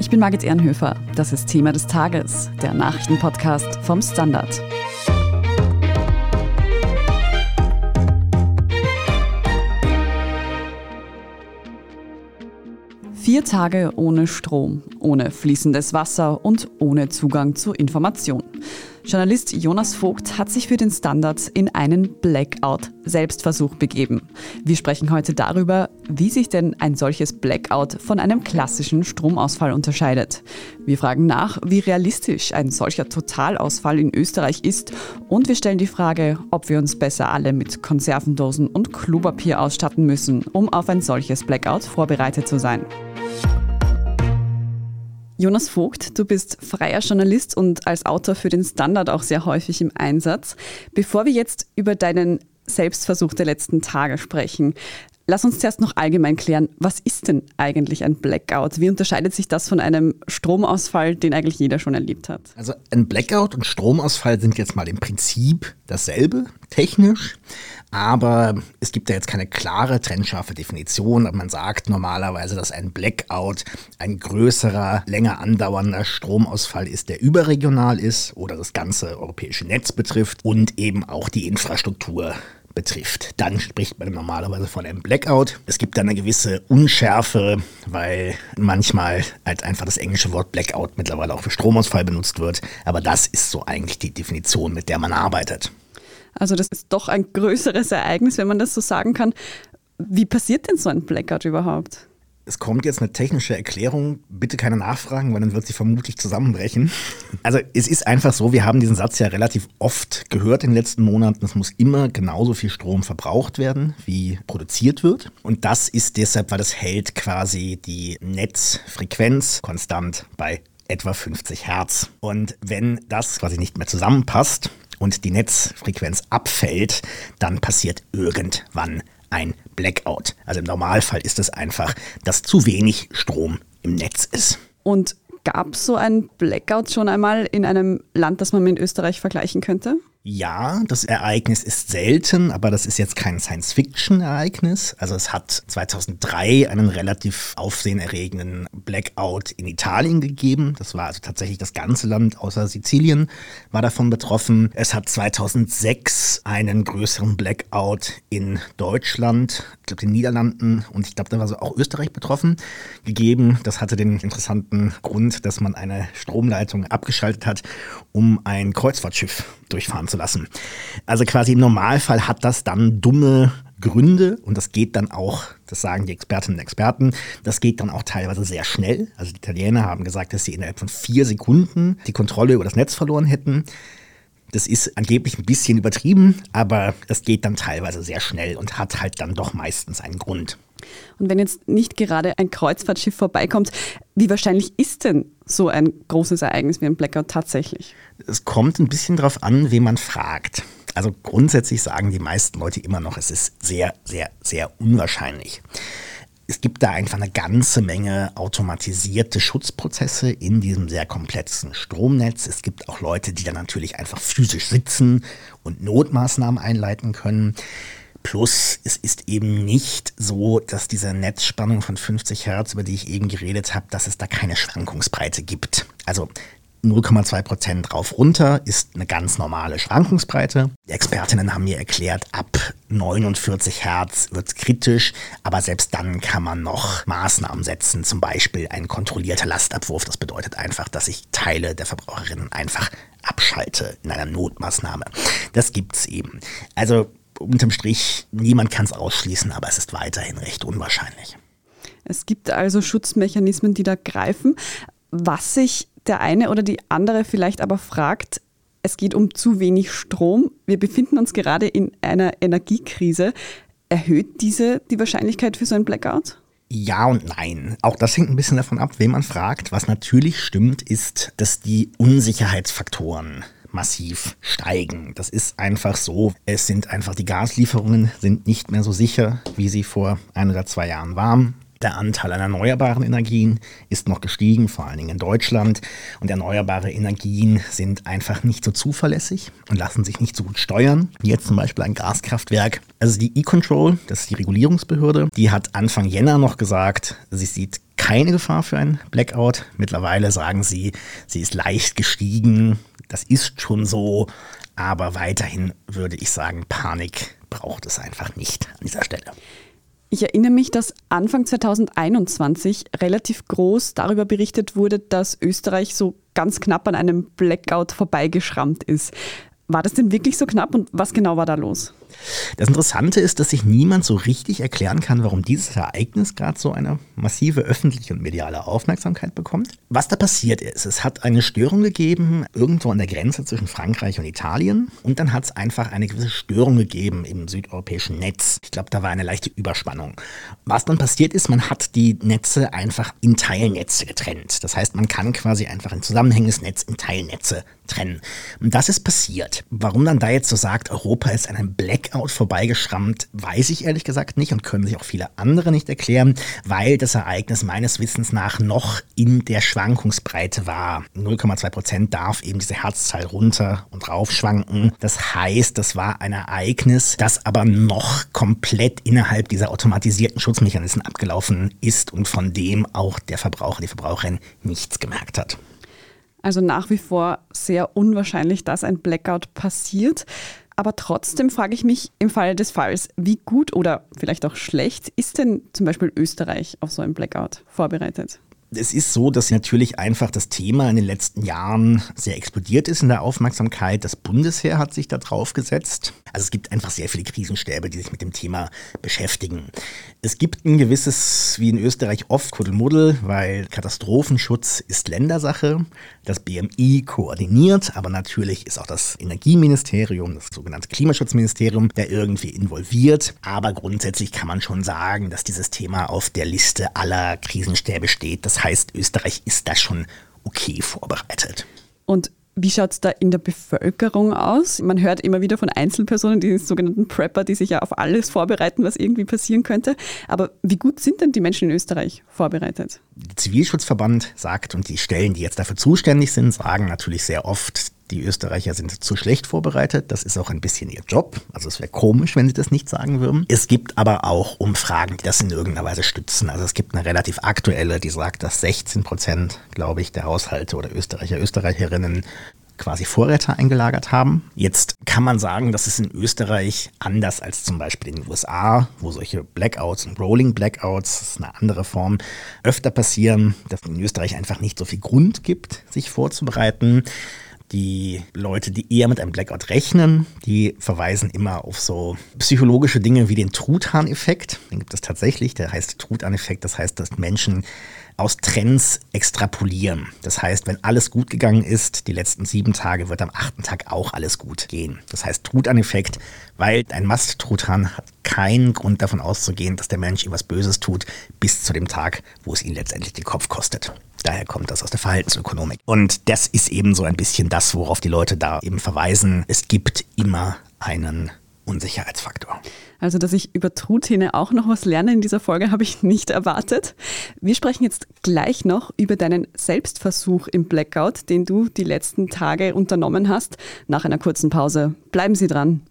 Ich bin Margit Ehrenhöfer. Das ist Thema des Tages, der Nachrichtenpodcast vom Standard. Vier Tage ohne Strom, ohne fließendes Wasser und ohne Zugang zu Information. Journalist Jonas Vogt hat sich für den Standard in einen Blackout-Selbstversuch begeben. Wir sprechen heute darüber, wie sich denn ein solches Blackout von einem klassischen Stromausfall unterscheidet. Wir fragen nach, wie realistisch ein solcher Totalausfall in Österreich ist und wir stellen die Frage, ob wir uns besser alle mit Konservendosen und Klopapier ausstatten müssen, um auf ein solches Blackout vorbereitet zu sein. Jonas Vogt, du bist freier Journalist und als Autor für den Standard auch sehr häufig im Einsatz. Bevor wir jetzt über deinen Selbstversuch der letzten Tage sprechen, lass uns zuerst noch allgemein klären, was ist denn eigentlich ein Blackout? Wie unterscheidet sich das von einem Stromausfall, den eigentlich jeder schon erlebt hat? Also ein Blackout und Stromausfall sind jetzt mal im Prinzip dasselbe, technisch. Aber es gibt ja jetzt keine klare, trennscharfe Definition. Aber man sagt normalerweise, dass ein Blackout ein größerer, länger andauernder Stromausfall ist, der überregional ist oder das ganze europäische Netz betrifft und eben auch die Infrastruktur betrifft. Dann spricht man normalerweise von einem Blackout. Es gibt dann eine gewisse Unschärfe, weil manchmal halt einfach das englische Wort Blackout mittlerweile auch für Stromausfall benutzt wird. Aber das ist so eigentlich die Definition, mit der man arbeitet. Also das ist doch ein größeres Ereignis, wenn man das so sagen kann. Wie passiert denn so ein Blackout überhaupt? Es kommt jetzt eine technische Erklärung. Bitte keine Nachfragen, weil dann wird sie vermutlich zusammenbrechen. Also es ist einfach so, wir haben diesen Satz ja relativ oft gehört in den letzten Monaten. Es muss immer genauso viel Strom verbraucht werden, wie produziert wird. Und das ist deshalb, weil das hält quasi die Netzfrequenz konstant bei etwa 50 Hertz. Und wenn das quasi nicht mehr zusammenpasst, und die Netzfrequenz abfällt, dann passiert irgendwann ein Blackout. Also im Normalfall ist es einfach, dass zu wenig Strom im Netz ist. Und gab es so ein Blackout schon einmal in einem Land, das man mit Österreich vergleichen könnte? Ja, das Ereignis ist selten, aber das ist jetzt kein Science-Fiction-Ereignis. Also es hat 2003 einen relativ aufsehenerregenden Blackout in Italien gegeben. Das war also tatsächlich das ganze Land außer Sizilien war davon betroffen. Es hat 2006 einen größeren Blackout in Deutschland, ich glaube den Niederlanden und ich glaube da war so auch Österreich betroffen gegeben. Das hatte den interessanten Grund, dass man eine Stromleitung abgeschaltet hat, um ein Kreuzfahrtschiff durchfahren zu lassen. Also quasi im Normalfall hat das dann dumme Gründe und das geht dann auch, das sagen die Expertinnen und Experten, das geht dann auch teilweise sehr schnell. Also die Italiener haben gesagt, dass sie innerhalb von vier Sekunden die Kontrolle über das Netz verloren hätten. Das ist angeblich ein bisschen übertrieben, aber es geht dann teilweise sehr schnell und hat halt dann doch meistens einen Grund. Und wenn jetzt nicht gerade ein Kreuzfahrtschiff vorbeikommt, wie wahrscheinlich ist denn so ein großes Ereignis wie ein Blackout tatsächlich? Es kommt ein bisschen darauf an, wen man fragt. Also grundsätzlich sagen die meisten Leute immer noch, es ist sehr, sehr, sehr unwahrscheinlich. Es gibt da einfach eine ganze Menge automatisierte Schutzprozesse in diesem sehr komplexen Stromnetz. Es gibt auch Leute, die da natürlich einfach physisch sitzen und Notmaßnahmen einleiten können. Plus, es ist eben nicht so, dass diese Netzspannung von 50 Hertz, über die ich eben geredet habe, dass es da keine Schwankungsbreite gibt. Also 0,2 Prozent rauf runter ist eine ganz normale Schwankungsbreite. Die Expertinnen haben mir erklärt, ab 49 Hertz wird es kritisch, aber selbst dann kann man noch Maßnahmen setzen, zum Beispiel ein kontrollierter Lastabwurf. Das bedeutet einfach, dass ich Teile der Verbraucherinnen einfach abschalte in einer Notmaßnahme. Das gibt's eben. Also unterm Strich, niemand kann es ausschließen, aber es ist weiterhin recht unwahrscheinlich. Es gibt also Schutzmechanismen, die da greifen. Was sich der eine oder die andere vielleicht aber fragt, es geht um zu wenig Strom. Wir befinden uns gerade in einer Energiekrise. Erhöht diese die Wahrscheinlichkeit für so ein Blackout? Ja und nein. Auch das hängt ein bisschen davon ab, wen man fragt. Was natürlich stimmt, ist, dass die Unsicherheitsfaktoren massiv steigen. Das ist einfach so. Es sind einfach die Gaslieferungen sind nicht mehr so sicher, wie sie vor ein oder zwei Jahren waren. Der Anteil an erneuerbaren Energien ist noch gestiegen, vor allen Dingen in Deutschland. Und erneuerbare Energien sind einfach nicht so zuverlässig und lassen sich nicht so gut steuern, jetzt zum Beispiel ein Gaskraftwerk. Also die E-Control, das ist die Regulierungsbehörde, die hat Anfang Jänner noch gesagt, sie sieht keine Gefahr für ein Blackout. Mittlerweile sagen sie, sie ist leicht gestiegen. Das ist schon so. Aber weiterhin würde ich sagen, Panik braucht es einfach nicht an dieser Stelle. Ich erinnere mich, dass Anfang 2021 relativ groß darüber berichtet wurde, dass Österreich so ganz knapp an einem Blackout vorbeigeschrammt ist. War das denn wirklich so knapp und was genau war da los? Das Interessante ist, dass sich niemand so richtig erklären kann, warum dieses Ereignis gerade so eine massive öffentliche und mediale Aufmerksamkeit bekommt. Was da passiert ist, es hat eine Störung gegeben irgendwo an der Grenze zwischen Frankreich und Italien und dann hat es einfach eine gewisse Störung gegeben im südeuropäischen Netz. Ich glaube, da war eine leichte Überspannung. Was dann passiert ist, man hat die Netze einfach in Teilnetze getrennt. Das heißt, man kann quasi einfach ein zusammenhängendes Netz in Teilnetze trennen. Und das ist passiert. Warum dann da jetzt so sagt, Europa ist einem Black Blackout vorbeigeschrammt, weiß ich ehrlich gesagt nicht und können sich auch viele andere nicht erklären, weil das Ereignis meines Wissens nach noch in der Schwankungsbreite war. 0,2 Prozent darf eben diese Herzzahl runter und rauf schwanken. Das heißt, das war ein Ereignis, das aber noch komplett innerhalb dieser automatisierten Schutzmechanismen abgelaufen ist und von dem auch der Verbraucher, die Verbraucherin nichts gemerkt hat. Also nach wie vor sehr unwahrscheinlich, dass ein Blackout passiert. Aber trotzdem frage ich mich im Falle des Falls, wie gut oder vielleicht auch schlecht ist denn zum Beispiel Österreich auf so ein Blackout vorbereitet? Es ist so, dass natürlich einfach das Thema in den letzten Jahren sehr explodiert ist in der Aufmerksamkeit. Das Bundesheer hat sich da drauf gesetzt. Also es gibt einfach sehr viele Krisenstäbe, die sich mit dem Thema beschäftigen. Es gibt ein gewisses, wie in Österreich oft, Kuddelmuddel, weil Katastrophenschutz ist Ländersache. Das BMI koordiniert, aber natürlich ist auch das Energieministerium, das sogenannte Klimaschutzministerium, der irgendwie involviert. Aber grundsätzlich kann man schon sagen, dass dieses Thema auf der Liste aller Krisenstäbe steht. Das heißt, Österreich ist da schon okay vorbereitet. Und wie schaut es da in der Bevölkerung aus? Man hört immer wieder von Einzelpersonen, die sogenannten Prepper, die sich ja auf alles vorbereiten, was irgendwie passieren könnte. Aber wie gut sind denn die Menschen in Österreich vorbereitet? Der Zivilschutzverband sagt und die Stellen, die jetzt dafür zuständig sind, sagen natürlich sehr oft, die Österreicher sind zu schlecht vorbereitet. Das ist auch ein bisschen ihr Job. Also es wäre komisch, wenn sie das nicht sagen würden. Es gibt aber auch Umfragen, die das in irgendeiner Weise stützen. Also es gibt eine relativ aktuelle, die sagt, dass 16 Prozent, glaube ich, der Haushalte oder Österreicher, Österreicherinnen quasi Vorräte eingelagert haben. Jetzt kann man sagen, dass es in Österreich anders als zum Beispiel in den USA, wo solche Blackouts und Rolling Blackouts, das ist eine andere Form, öfter passieren, dass es in Österreich einfach nicht so viel Grund gibt, sich vorzubereiten. Die Leute, die eher mit einem Blackout rechnen, die verweisen immer auf so psychologische Dinge wie den Truthahn-Effekt. Den gibt es tatsächlich, der heißt Truthahn-Effekt. Das heißt, dass Menschen aus Trends extrapolieren. Das heißt, wenn alles gut gegangen ist, die letzten sieben Tage, wird am achten Tag auch alles gut gehen. Das heißt Truthahn-Effekt, weil ein Mast-Truthahn hat keinen Grund davon auszugehen, dass der Mensch ihm was Böses tut, bis zu dem Tag, wo es ihn letztendlich den Kopf kostet. Daher kommt das aus der Verhaltensökonomik. Und das ist eben so ein bisschen das, worauf die Leute da eben verweisen. Es gibt immer einen Unsicherheitsfaktor. Also, dass ich über Truthähne auch noch was lerne in dieser Folge, habe ich nicht erwartet. Wir sprechen jetzt gleich noch über deinen Selbstversuch im Blackout, den du die letzten Tage unternommen hast, nach einer kurzen Pause. Bleiben Sie dran.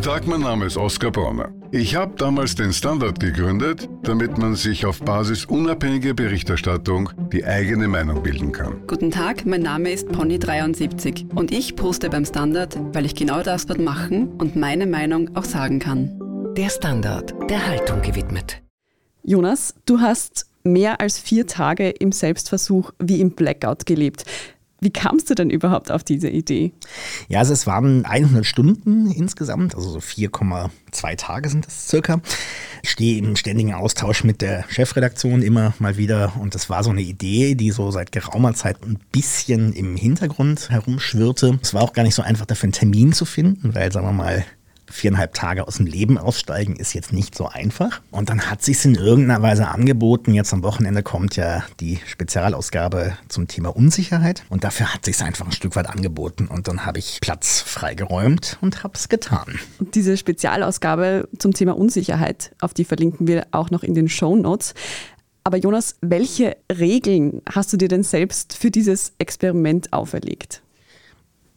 Guten Tag, mein Name ist Oskar Bronner. Ich habe damals den Standard gegründet, damit man sich auf Basis unabhängiger Berichterstattung die eigene Meinung bilden kann. Guten Tag, mein Name ist Pony73 und ich poste beim Standard, weil ich genau das dort machen und meine Meinung auch sagen kann. Der Standard, der Haltung gewidmet. Jonas, du hast mehr als vier Tage im Selbstversuch wie im Blackout gelebt. Wie kamst du denn überhaupt auf diese Idee? Ja, also es waren 100 Stunden insgesamt, also so 4,2 Tage sind das circa. Ich stehe im ständigen Austausch mit der Chefredaktion immer mal wieder und das war so eine Idee, die so seit geraumer Zeit ein bisschen im Hintergrund herumschwirrte. Es war auch gar nicht so einfach dafür einen Termin zu finden, weil sagen wir mal viereinhalb Tage aus dem Leben aussteigen ist jetzt nicht so einfach. Und dann hat sich in irgendeiner Weise angeboten. Jetzt am Wochenende kommt ja die Spezialausgabe zum Thema Unsicherheit. Und dafür hat sich einfach ein Stück weit angeboten. Und dann habe ich Platz freigeräumt und habe es getan. Und diese Spezialausgabe zum Thema Unsicherheit, auf die verlinken wir auch noch in den Show Notes. Aber Jonas, welche Regeln hast du dir denn selbst für dieses Experiment auferlegt?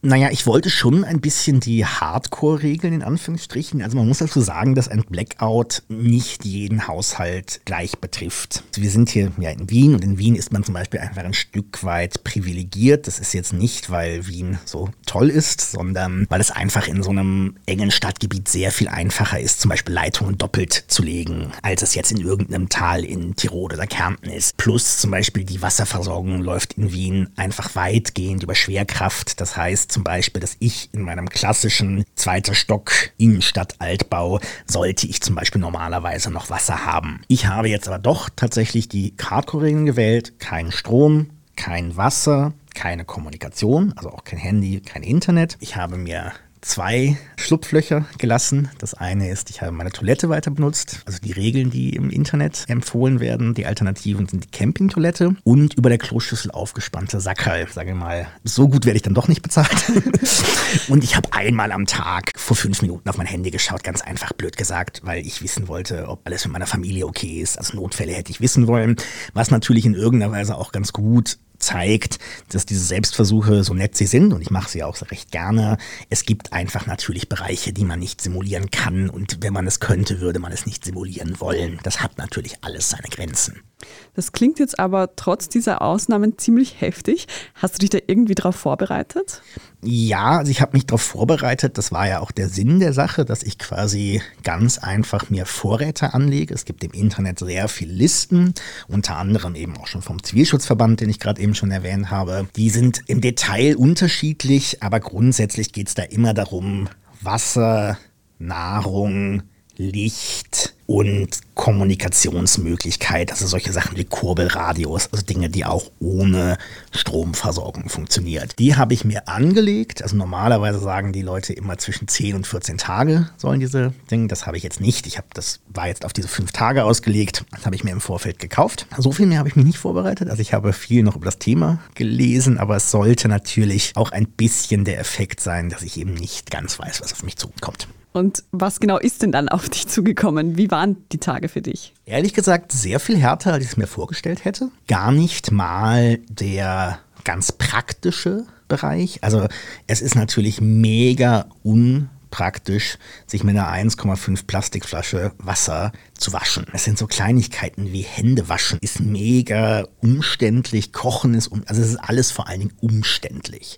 Naja, ich wollte schon ein bisschen die Hardcore-Regeln in Anführungsstrichen. Also man muss dazu sagen, dass ein Blackout nicht jeden Haushalt gleich betrifft. Also wir sind hier ja in Wien und in Wien ist man zum Beispiel einfach ein Stück weit privilegiert. Das ist jetzt nicht, weil Wien so toll ist, sondern weil es einfach in so einem engen Stadtgebiet sehr viel einfacher ist, zum Beispiel Leitungen doppelt zu legen, als es jetzt in irgendeinem Tal in Tirol oder Kärnten ist. Plus zum Beispiel die Wasserversorgung läuft in Wien einfach weitgehend über Schwerkraft. Das heißt, zum Beispiel, dass ich in meinem klassischen zweiter Stock Innenstadt Altbau sollte ich zum Beispiel normalerweise noch Wasser haben. Ich habe jetzt aber doch tatsächlich die Hardcore-Regeln gewählt. Kein Strom, kein Wasser, keine Kommunikation, also auch kein Handy, kein Internet. Ich habe mir zwei Schlupflöcher gelassen. Das eine ist, ich habe meine Toilette weiter benutzt, also die Regeln, die im Internet empfohlen werden. Die Alternativen sind die Campingtoilette und über der Kloschüssel aufgespannte Sackerl. Sage mal, so gut werde ich dann doch nicht bezahlt. und ich habe einmal am Tag vor fünf Minuten auf mein Handy geschaut, ganz einfach blöd gesagt, weil ich wissen wollte, ob alles mit meiner Familie okay ist. Also Notfälle hätte ich wissen wollen, was natürlich in irgendeiner Weise auch ganz gut zeigt, dass diese Selbstversuche, so nett sie sind, und ich mache sie auch recht gerne, es gibt einfach natürlich Bereiche, die man nicht simulieren kann. Und wenn man es könnte, würde man es nicht simulieren wollen. Das hat natürlich alles seine Grenzen. Das klingt jetzt aber trotz dieser Ausnahmen ziemlich heftig. Hast du dich da irgendwie darauf vorbereitet? Ja, also ich habe mich darauf vorbereitet. Das war ja auch der Sinn der Sache, dass ich quasi ganz einfach mir Vorräte anlege. Es gibt im Internet sehr viele Listen, unter anderem eben auch schon vom Zivilschutzverband, den ich gerade eben schon erwähnt habe. Die sind im Detail unterschiedlich, aber grundsätzlich geht es da immer darum, Wasser, Nahrung, Licht, und Kommunikationsmöglichkeit, also solche Sachen wie Kurbelradios, also Dinge, die auch ohne Stromversorgung funktionieren. Die habe ich mir angelegt, also normalerweise sagen die Leute immer zwischen 10 und 14 Tage sollen diese Dinge, das habe ich jetzt nicht, ich habe das war jetzt auf diese fünf Tage ausgelegt, das habe ich mir im Vorfeld gekauft. So viel mehr habe ich mich nicht vorbereitet, also ich habe viel noch über das Thema gelesen, aber es sollte natürlich auch ein bisschen der Effekt sein, dass ich eben nicht ganz weiß, was auf mich zukommt. Und was genau ist denn dann auf dich zugekommen? Wie waren die Tage für dich? Ehrlich gesagt, sehr viel härter, als ich es mir vorgestellt hätte. Gar nicht mal der ganz praktische Bereich. Also es ist natürlich mega unpraktisch, sich mit einer 1,5 Plastikflasche Wasser zu waschen. Es sind so Kleinigkeiten wie Hände waschen, ist mega umständlich, Kochen ist, um, also es ist alles vor allen Dingen umständlich.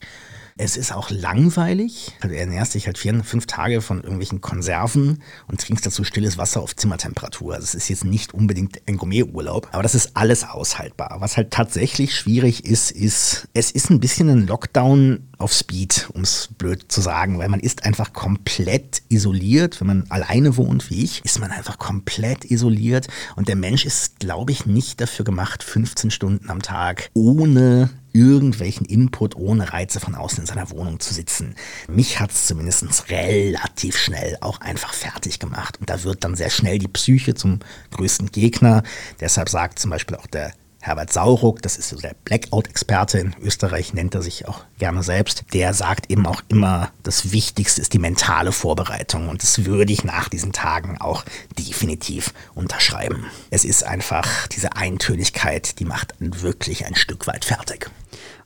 Es ist auch langweilig. Also du ernährst dich halt vier, fünf Tage von irgendwelchen Konserven und trinkst dazu stilles Wasser auf Zimmertemperatur. Also es ist jetzt nicht unbedingt ein Gourmeturlaub, aber das ist alles aushaltbar. Was halt tatsächlich schwierig ist, ist, es ist ein bisschen ein Lockdown auf Speed, um es blöd zu sagen, weil man ist einfach komplett isoliert. Wenn man alleine wohnt wie ich, ist man einfach komplett isoliert und der Mensch ist, glaube ich, nicht dafür gemacht, 15 Stunden am Tag ohne irgendwelchen Input ohne Reize von außen in seiner Wohnung zu sitzen. Mich hat es zumindest relativ schnell auch einfach fertig gemacht. Und da wird dann sehr schnell die Psyche zum größten Gegner. Deshalb sagt zum Beispiel auch der Herbert Sauruck, das ist so der Blackout-Experte in Österreich, nennt er sich auch gerne selbst, der sagt eben auch immer, das Wichtigste ist die mentale Vorbereitung und das würde ich nach diesen Tagen auch definitiv unterschreiben. Es ist einfach diese Eintönigkeit, die macht wirklich ein Stück weit fertig.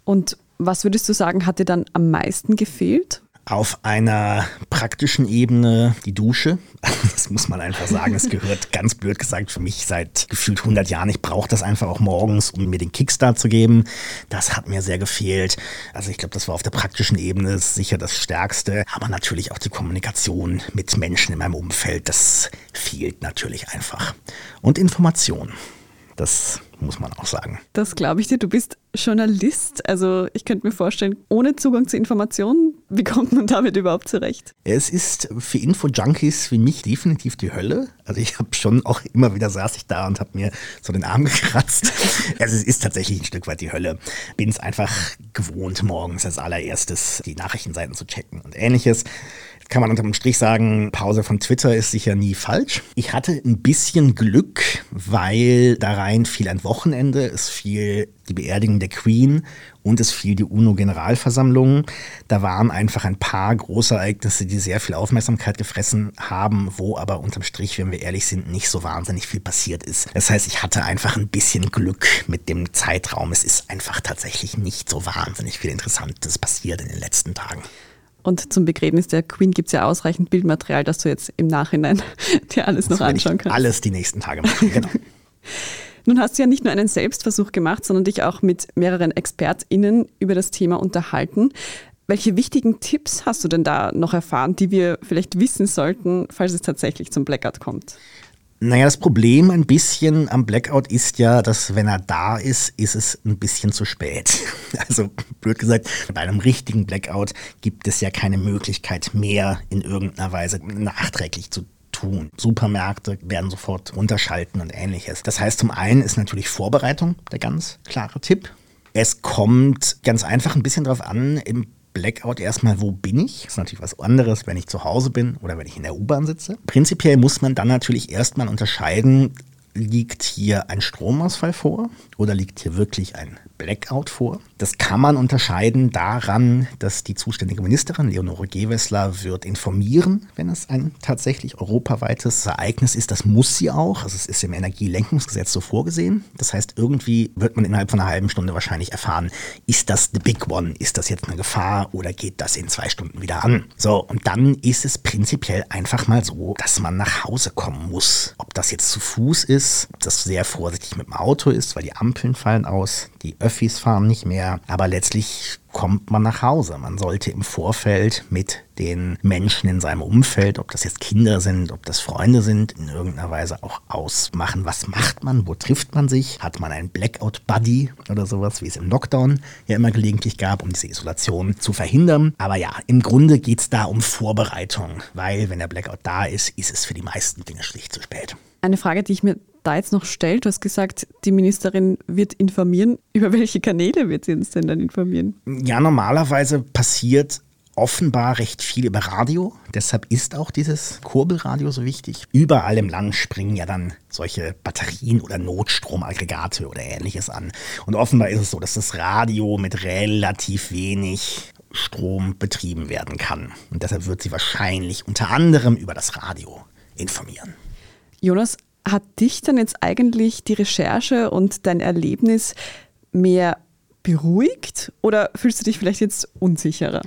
Und was würdest du sagen, hat dir dann am meisten gefehlt? Auf einer praktischen Ebene die Dusche. Das muss man einfach sagen. Es gehört ganz blöd gesagt für mich seit gefühlt 100 Jahren. Ich brauche das einfach auch morgens, um mir den Kickstart zu geben. Das hat mir sehr gefehlt. Also ich glaube, das war auf der praktischen Ebene sicher das Stärkste. Aber natürlich auch die Kommunikation mit Menschen in meinem Umfeld. Das fehlt natürlich einfach. Und Information. Das muss man auch sagen. Das glaube ich dir. Du bist Journalist. Also ich könnte mir vorstellen, ohne Zugang zu Informationen, wie kommt man damit überhaupt zurecht? Es ist für Info-Junkies wie mich definitiv die Hölle. Also ich habe schon auch immer wieder saß ich da und habe mir so den Arm gekratzt. also es ist tatsächlich ein Stück weit die Hölle. Bin es einfach gewohnt, morgens als allererstes die Nachrichtenseiten zu checken und ähnliches kann man unterm Strich sagen, Pause von Twitter ist sicher nie falsch. Ich hatte ein bisschen Glück, weil da rein fiel ein Wochenende, es fiel die Beerdigung der Queen und es fiel die UNO-Generalversammlung. Da waren einfach ein paar große Ereignisse, die sehr viel Aufmerksamkeit gefressen haben, wo aber unterm Strich, wenn wir ehrlich sind, nicht so wahnsinnig viel passiert ist. Das heißt, ich hatte einfach ein bisschen Glück mit dem Zeitraum. Es ist einfach tatsächlich nicht so wahnsinnig viel Interessantes passiert in den letzten Tagen. Und zum Begräbnis der Queen gibt es ja ausreichend Bildmaterial, dass du jetzt im Nachhinein dir alles das noch anschauen kannst. Alles die nächsten Tage machen, genau. Nun hast du ja nicht nur einen Selbstversuch gemacht, sondern dich auch mit mehreren ExpertInnen über das Thema unterhalten. Welche wichtigen Tipps hast du denn da noch erfahren, die wir vielleicht wissen sollten, falls es tatsächlich zum Blackout kommt? Naja, das Problem ein bisschen am Blackout ist ja, dass wenn er da ist, ist es ein bisschen zu spät. Also blöd gesagt, bei einem richtigen Blackout gibt es ja keine Möglichkeit mehr in irgendeiner Weise nachträglich zu tun. Supermärkte werden sofort runterschalten und ähnliches. Das heißt, zum einen ist natürlich Vorbereitung der ganz klare Tipp. Es kommt ganz einfach ein bisschen darauf an, im Blackout erstmal, wo bin ich? Das ist natürlich was anderes, wenn ich zu Hause bin oder wenn ich in der U-Bahn sitze. Prinzipiell muss man dann natürlich erstmal unterscheiden, liegt hier ein Stromausfall vor oder liegt hier wirklich ein Blackout vor. Das kann man unterscheiden daran, dass die zuständige Ministerin, Leonore Gewessler, wird informieren, wenn es ein tatsächlich europaweites Ereignis ist. Das muss sie auch. Also es ist im Energielenkungsgesetz so vorgesehen. Das heißt, irgendwie wird man innerhalb von einer halben Stunde wahrscheinlich erfahren, ist das the big one? Ist das jetzt eine Gefahr oder geht das in zwei Stunden wieder an? So, und dann ist es prinzipiell einfach mal so, dass man nach Hause kommen muss. Ob das jetzt zu Fuß ist, ob das sehr vorsichtig mit dem Auto ist, weil die Ampeln fallen aus, die Öffis fahren nicht mehr, aber letztlich kommt man nach Hause. Man sollte im Vorfeld mit den Menschen in seinem Umfeld, ob das jetzt Kinder sind, ob das Freunde sind, in irgendeiner Weise auch ausmachen, was macht man, wo trifft man sich, hat man einen Blackout-Buddy oder sowas, wie es im Lockdown ja immer gelegentlich gab, um diese Isolation zu verhindern. Aber ja, im Grunde geht es da um Vorbereitung, weil wenn der Blackout da ist, ist es für die meisten Dinge schlicht zu spät. Eine Frage, die ich mir da jetzt noch stellt, du hast gesagt, die Ministerin wird informieren. Über welche Kanäle wird sie uns denn dann informieren? Ja, normalerweise passiert offenbar recht viel über Radio. Deshalb ist auch dieses Kurbelradio so wichtig. Überall im Land springen ja dann solche Batterien oder Notstromaggregate oder ähnliches an. Und offenbar ist es so, dass das Radio mit relativ wenig Strom betrieben werden kann. Und deshalb wird sie wahrscheinlich unter anderem über das Radio informieren. Jonas, hat dich dann jetzt eigentlich die Recherche und dein Erlebnis mehr beruhigt oder fühlst du dich vielleicht jetzt unsicherer?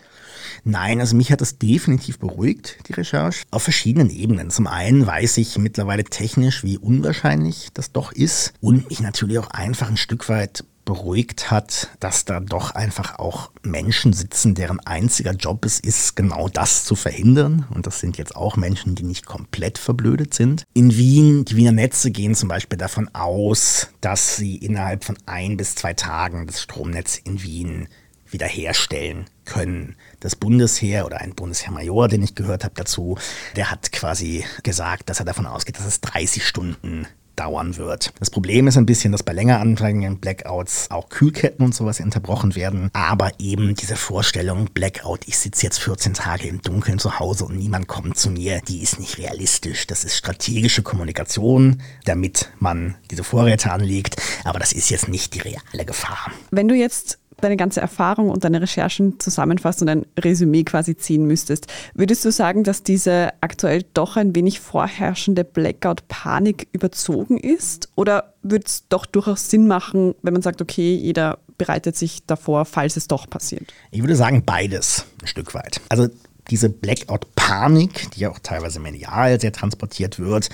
Nein, also mich hat das definitiv beruhigt, die Recherche, auf verschiedenen Ebenen. Zum einen weiß ich mittlerweile technisch, wie unwahrscheinlich das doch ist und mich natürlich auch einfach ein Stück weit beruhigt hat, dass da doch einfach auch Menschen sitzen, deren einziger Job es ist, genau das zu verhindern. Und das sind jetzt auch Menschen, die nicht komplett verblödet sind. In Wien, die Wiener Netze gehen zum Beispiel davon aus, dass sie innerhalb von ein bis zwei Tagen das Stromnetz in Wien wiederherstellen können. Das Bundesheer oder ein Bundesheermajor, den ich gehört habe dazu, der hat quasi gesagt, dass er davon ausgeht, dass es 30 Stunden dauern wird. Das Problem ist ein bisschen, dass bei länger anfängenden Blackouts auch Kühlketten und sowas unterbrochen werden. Aber eben diese Vorstellung, Blackout, ich sitze jetzt 14 Tage im Dunkeln zu Hause und niemand kommt zu mir, die ist nicht realistisch. Das ist strategische Kommunikation, damit man diese Vorräte anlegt. Aber das ist jetzt nicht die reale Gefahr. Wenn du jetzt deine ganze Erfahrung und deine Recherchen zusammenfasst und ein Resümee quasi ziehen müsstest, würdest du sagen, dass diese aktuell doch ein wenig vorherrschende Blackout-Panik überzogen ist? Oder würde es doch durchaus Sinn machen, wenn man sagt, okay, jeder bereitet sich davor, falls es doch passiert? Ich würde sagen, beides ein Stück weit. Also diese Blackout-Panik, die ja auch teilweise medial sehr transportiert wird,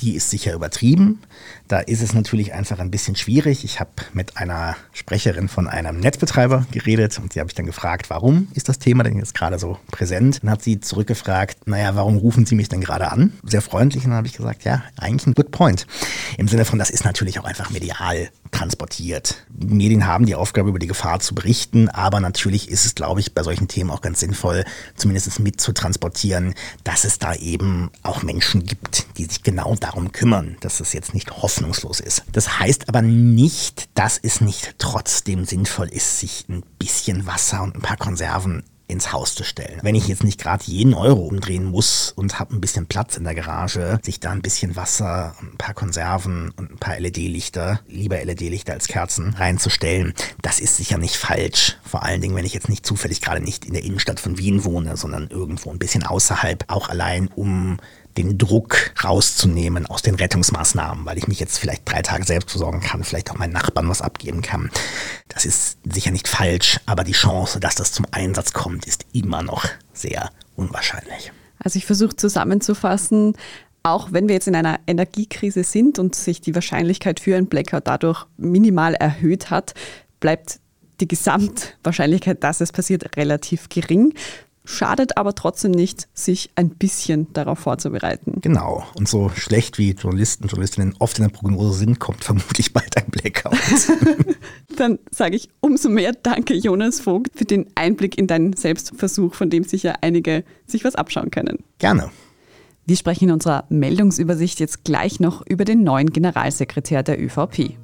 die ist sicher übertrieben. Da ist es natürlich einfach ein bisschen schwierig. Ich habe mit einer Sprecherin von einem Netzbetreiber geredet und sie habe ich dann gefragt, warum ist das Thema denn jetzt gerade so präsent? Dann hat sie zurückgefragt, naja, warum rufen Sie mich denn gerade an? Sehr freundlich. Und dann habe ich gesagt, ja, eigentlich ein good point. Im Sinne von, das ist natürlich auch einfach medial transportiert. Medien haben die Aufgabe, über die Gefahr zu berichten, aber natürlich ist es, glaube ich, bei solchen Themen auch ganz sinnvoll, zumindest mit zu transportieren, dass es da eben auch Menschen gibt, die sich genau darum kümmern, dass es jetzt nicht hoffnungslos ist. Das heißt aber nicht, dass es nicht trotzdem sinnvoll ist, sich ein bisschen Wasser und ein paar Konserven ins Haus zu stellen. Wenn ich jetzt nicht gerade jeden Euro umdrehen muss und habe ein bisschen Platz in der Garage, sich da ein bisschen Wasser, ein paar Konserven und ein paar LED-Lichter, lieber LED-Lichter als Kerzen, reinzustellen, das ist sicher nicht falsch. Vor allen Dingen, wenn ich jetzt nicht zufällig gerade nicht in der Innenstadt von Wien wohne, sondern irgendwo ein bisschen außerhalb, auch allein um den Druck rauszunehmen aus den Rettungsmaßnahmen, weil ich mich jetzt vielleicht drei Tage selbst versorgen kann, vielleicht auch meinen Nachbarn was abgeben kann. Das ist sicher nicht falsch, aber die Chance, dass das zum Einsatz kommt, ist immer noch sehr unwahrscheinlich. Also ich versuche zusammenzufassen, auch wenn wir jetzt in einer Energiekrise sind und sich die Wahrscheinlichkeit für ein Blackout dadurch minimal erhöht hat, bleibt die Gesamtwahrscheinlichkeit, dass es passiert, relativ gering schadet aber trotzdem nicht, sich ein bisschen darauf vorzubereiten. Genau. Und so schlecht wie Journalisten und Journalistinnen oft in der Prognose sind, kommt vermutlich bald ein Blackout. Dann sage ich umso mehr Danke, Jonas Vogt, für den Einblick in deinen Selbstversuch, von dem sicher einige sich was abschauen können. Gerne. Wir sprechen in unserer Meldungsübersicht jetzt gleich noch über den neuen Generalsekretär der ÖVP.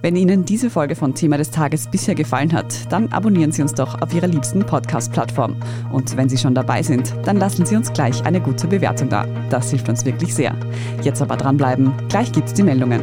Wenn Ihnen diese Folge von Thema des Tages bisher gefallen hat, dann abonnieren Sie uns doch auf Ihrer liebsten Podcast-Plattform. Und wenn Sie schon dabei sind, dann lassen Sie uns gleich eine gute Bewertung da. Das hilft uns wirklich sehr. Jetzt aber dranbleiben, gleich gibt's die Meldungen.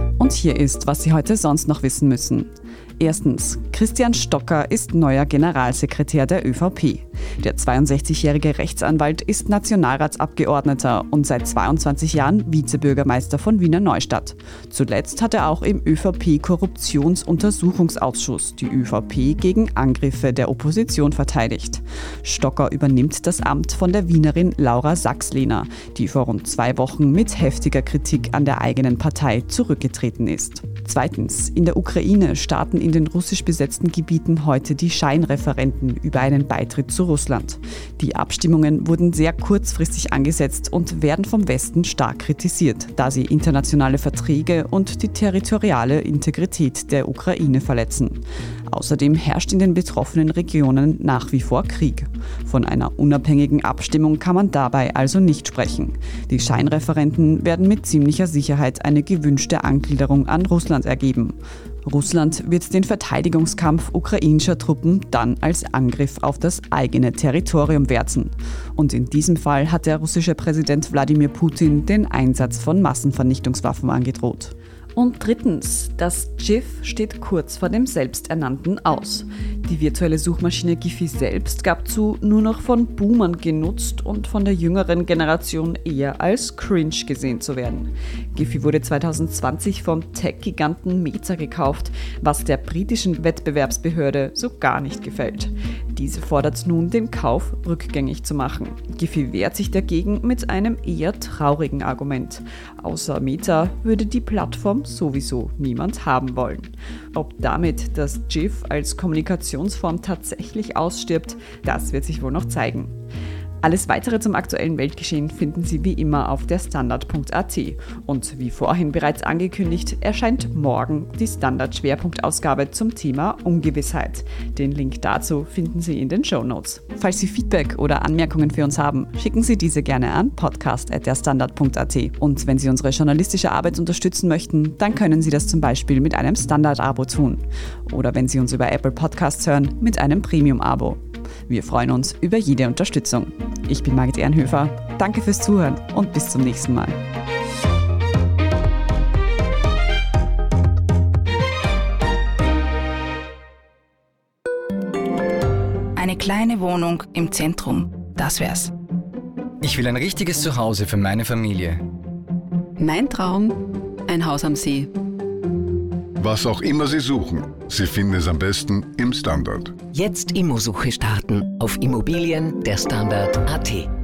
Und hier ist, was Sie heute sonst noch wissen müssen. Erstens, Christian Stocker ist neuer Generalsekretär der ÖVP. Der 62-jährige Rechtsanwalt ist Nationalratsabgeordneter und seit 22 Jahren Vizebürgermeister von Wiener Neustadt. Zuletzt hat er auch im ÖVP-Korruptionsuntersuchungsausschuss die ÖVP gegen Angriffe der Opposition verteidigt. Stocker übernimmt das Amt von der Wienerin Laura Sachslehner, die vor rund zwei Wochen mit heftiger Kritik an der eigenen Partei zurückgetreten ist. Zweitens, in der Ukraine starten in den russisch besetzten Gebieten heute die Scheinreferenten über einen Beitritt zu Russland. Die Abstimmungen wurden sehr kurzfristig angesetzt und werden vom Westen stark kritisiert, da sie internationale Verträge und die territoriale Integrität der Ukraine verletzen. Außerdem herrscht in den betroffenen Regionen nach wie vor Krieg. Von einer unabhängigen Abstimmung kann man dabei also nicht sprechen. Die Scheinreferenten werden mit ziemlicher Sicherheit eine gewünschte Angliederung an Russland ergeben. Russland wird den Verteidigungskampf ukrainischer Truppen dann als Angriff auf das eigene Territorium werten. Und in diesem Fall hat der russische Präsident Wladimir Putin den Einsatz von Massenvernichtungswaffen angedroht. Und drittens, das GIF steht kurz vor dem selbsternannten Aus. Die virtuelle Suchmaschine Giphy selbst gab zu, nur noch von Boomern genutzt und von der jüngeren Generation eher als cringe gesehen zu werden. Giphy wurde 2020 vom Tech-Giganten Meta gekauft, was der britischen Wettbewerbsbehörde so gar nicht gefällt. Diese fordert nun, den Kauf rückgängig zu machen. Giphy wehrt sich dagegen mit einem eher traurigen Argument. Außer Meta würde die Plattform sowieso niemand haben wollen. Ob damit das GIF als Kommunikationsform tatsächlich ausstirbt, das wird sich wohl noch zeigen. Alles weitere zum aktuellen Weltgeschehen finden Sie wie immer auf der Standard.at. Und wie vorhin bereits angekündigt, erscheint morgen die Standard-Schwerpunktausgabe zum Thema Ungewissheit. Den Link dazu finden Sie in den Show Notes. Falls Sie Feedback oder Anmerkungen für uns haben, schicken Sie diese gerne an podcast.derstandard.at. Und wenn Sie unsere journalistische Arbeit unterstützen möchten, dann können Sie das zum Beispiel mit einem Standard-Abo tun. Oder wenn Sie uns über Apple Podcasts hören, mit einem Premium-Abo. Wir freuen uns über jede Unterstützung. Ich bin Margit Ehrenhöfer. Danke fürs Zuhören und bis zum nächsten Mal. Eine kleine Wohnung im Zentrum, das wär's. Ich will ein richtiges Zuhause für meine Familie. Mein Traum, ein Haus am See. Was auch immer Sie suchen, Sie finden es am besten im Standard. Jetzt Immosuche starten auf Immobilien der Standard.at.